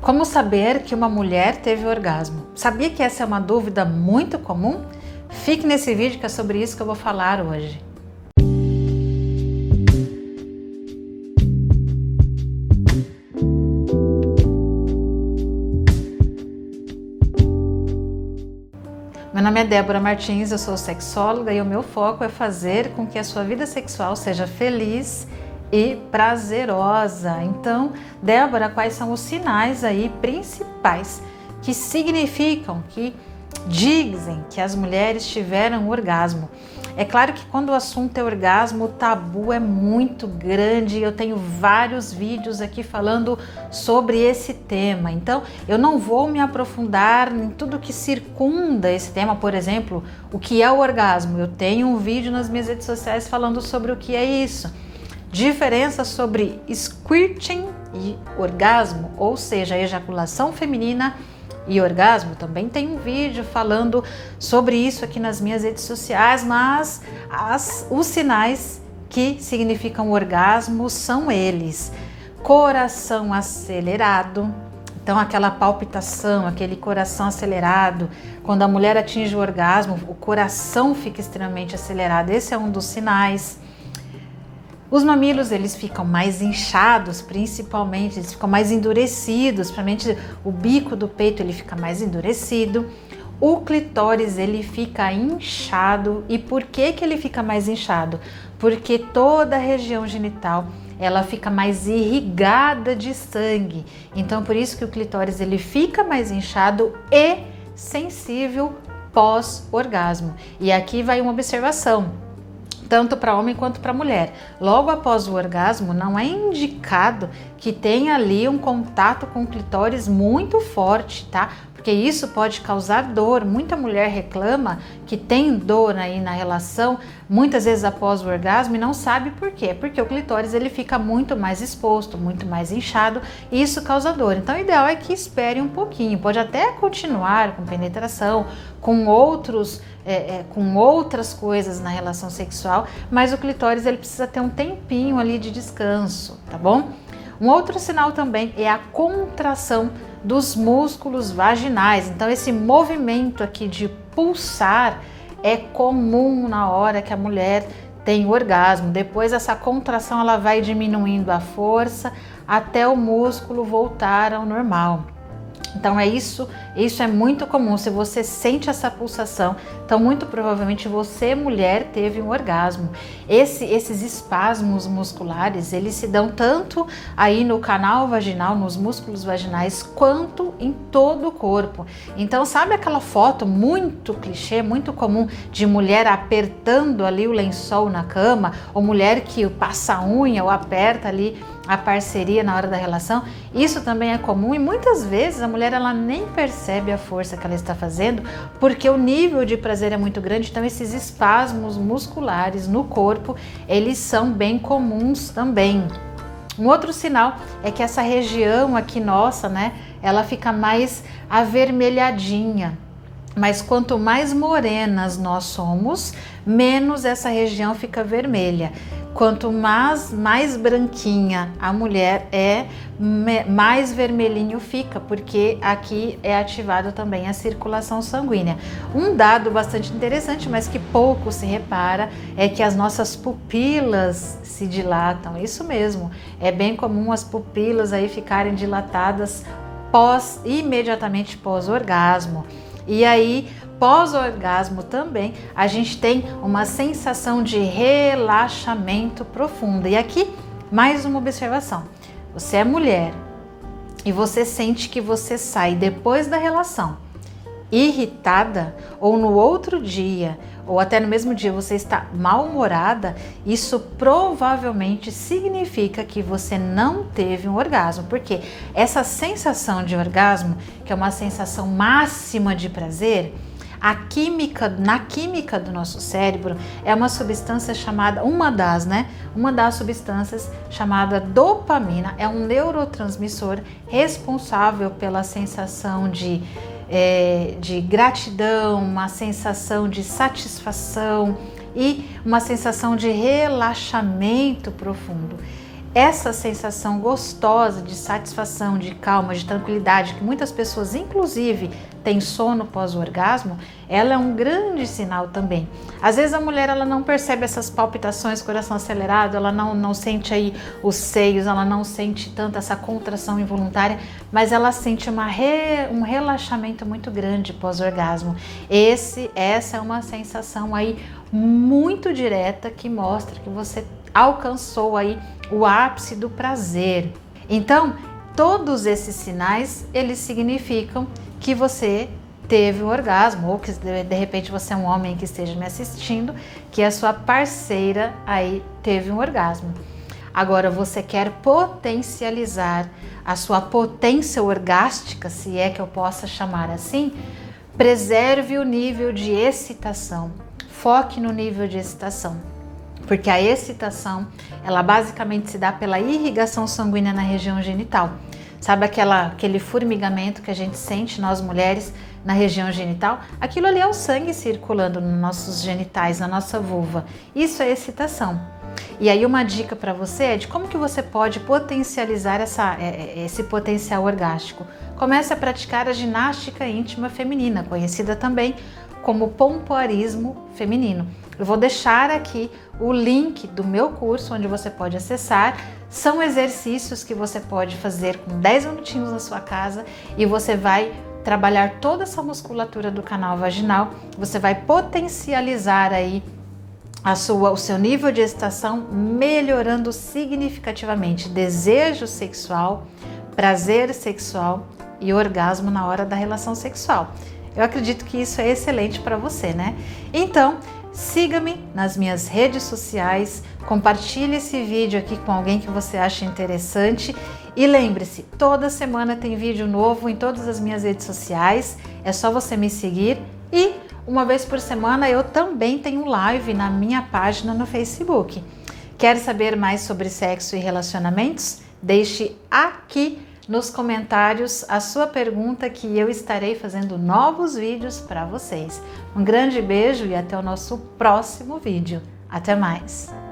Como saber que uma mulher teve orgasmo? Sabia que essa é uma dúvida muito comum? Fique nesse vídeo que é sobre isso que eu vou falar hoje. Meu nome é Débora Martins, eu sou sexóloga e o meu foco é fazer com que a sua vida sexual seja feliz e prazerosa. Então, Débora, quais são os sinais aí principais que significam, que dizem que as mulheres tiveram orgasmo? É claro que quando o assunto é orgasmo, o tabu é muito grande. Eu tenho vários vídeos aqui falando sobre esse tema. Então, eu não vou me aprofundar em tudo que circunda esse tema, por exemplo, o que é o orgasmo. Eu tenho um vídeo nas minhas redes sociais falando sobre o que é isso. Diferença sobre squirting e orgasmo, ou seja, ejaculação feminina e orgasmo. Também tem um vídeo falando sobre isso aqui nas minhas redes sociais, mas as, os sinais que significam orgasmo são eles: coração acelerado. Então, aquela palpitação, aquele coração acelerado, quando a mulher atinge o orgasmo, o coração fica extremamente acelerado. Esse é um dos sinais os mamilos eles ficam mais inchados, principalmente, eles ficam mais endurecidos, principalmente o bico do peito ele fica mais endurecido. O clitóris ele fica inchado e por que que ele fica mais inchado? Porque toda a região genital ela fica mais irrigada de sangue. Então por isso que o clitóris ele fica mais inchado e sensível pós orgasmo. E aqui vai uma observação tanto para homem quanto para mulher. Logo após o orgasmo, não é indicado que tenha ali um contato com clitóris muito forte, tá? Porque isso pode causar dor. Muita mulher reclama que tem dor aí na relação, muitas vezes após o orgasmo e não sabe por quê? Porque o clitóris ele fica muito mais exposto, muito mais inchado e isso causa dor. Então o ideal é que espere um pouquinho. Pode até continuar com penetração, com outros é, é, com outras coisas na relação sexual, mas o clitóris ele precisa ter um tempinho ali de descanso, tá bom? Um outro sinal também é a contração dos músculos vaginais. Então, esse movimento aqui de pulsar é comum na hora que a mulher tem orgasmo. Depois, essa contração ela vai diminuindo a força até o músculo voltar ao normal. Então é isso, isso é muito comum. Se você sente essa pulsação, então muito provavelmente você, mulher, teve um orgasmo. Esse, esses espasmos musculares, eles se dão tanto aí no canal vaginal, nos músculos vaginais, quanto em todo o corpo. Então sabe aquela foto muito clichê, muito comum de mulher apertando ali o lençol na cama, ou mulher que passa a unha ou aperta ali a parceria na hora da relação, isso também é comum e muitas vezes a mulher ela nem percebe a força que ela está fazendo, porque o nível de prazer é muito grande, então esses espasmos musculares no corpo, eles são bem comuns também. Um outro sinal é que essa região aqui nossa, né, ela fica mais avermelhadinha. Mas quanto mais morenas nós somos, menos essa região fica vermelha. Quanto mais, mais branquinha a mulher é, mais vermelhinho fica, porque aqui é ativado também a circulação sanguínea. Um dado bastante interessante, mas que pouco se repara, é que as nossas pupilas se dilatam. Isso mesmo, é bem comum as pupilas aí ficarem dilatadas pós imediatamente pós orgasmo. E aí pós-orgasmo também, a gente tem uma sensação de relaxamento profundo. E aqui, mais uma observação: você é mulher e você sente que você sai depois da relação irritada ou no outro dia ou até no mesmo dia você está mal-humorada, isso provavelmente significa que você não teve um orgasmo, porque essa sensação de orgasmo, que é uma sensação máxima de prazer, a química, na química do nosso cérebro, é uma substância chamada, uma das, né? Uma das substâncias chamada dopamina, é um neurotransmissor responsável pela sensação de, é, de gratidão, uma sensação de satisfação e uma sensação de relaxamento profundo. Essa sensação gostosa de satisfação, de calma, de tranquilidade, que muitas pessoas, inclusive, têm sono pós-orgasmo, ela é um grande sinal também. Às vezes a mulher ela não percebe essas palpitações, coração acelerado, ela não, não sente aí os seios, ela não sente tanto essa contração involuntária, mas ela sente uma re, um relaxamento muito grande pós-orgasmo. Esse, essa é uma sensação aí muito direta que mostra que você alcançou aí o ápice do prazer. Então, todos esses sinais, eles significam que você teve um orgasmo ou que de repente você é um homem que esteja me assistindo, que a sua parceira aí teve um orgasmo. Agora você quer potencializar a sua potência orgástica, se é que eu possa chamar assim, preserve o nível de excitação. Foque no nível de excitação porque a excitação, ela basicamente se dá pela irrigação sanguínea na região genital. Sabe aquela, aquele formigamento que a gente sente nós mulheres na região genital? Aquilo ali é o sangue circulando nos nossos genitais, na nossa vulva. Isso é excitação. E aí uma dica para você é de como que você pode potencializar essa, é, é, esse potencial orgástico. Comece a praticar a ginástica íntima feminina, conhecida também como pompoarismo feminino. Eu vou deixar aqui o link do meu curso onde você pode acessar. São exercícios que você pode fazer com 10 minutinhos na sua casa e você vai trabalhar toda essa musculatura do canal vaginal, você vai potencializar aí a sua, o seu nível de excitação, melhorando significativamente desejo sexual, prazer sexual e orgasmo na hora da relação sexual. Eu acredito que isso é excelente para você, né? Então, Siga-me nas minhas redes sociais, compartilhe esse vídeo aqui com alguém que você acha interessante e lembre-se, toda semana tem vídeo novo em todas as minhas redes sociais, é só você me seguir e uma vez por semana eu também tenho live na minha página no Facebook. Quer saber mais sobre sexo e relacionamentos? Deixe aqui nos comentários a sua pergunta que eu estarei fazendo novos vídeos para vocês. Um grande beijo e até o nosso próximo vídeo. Até mais!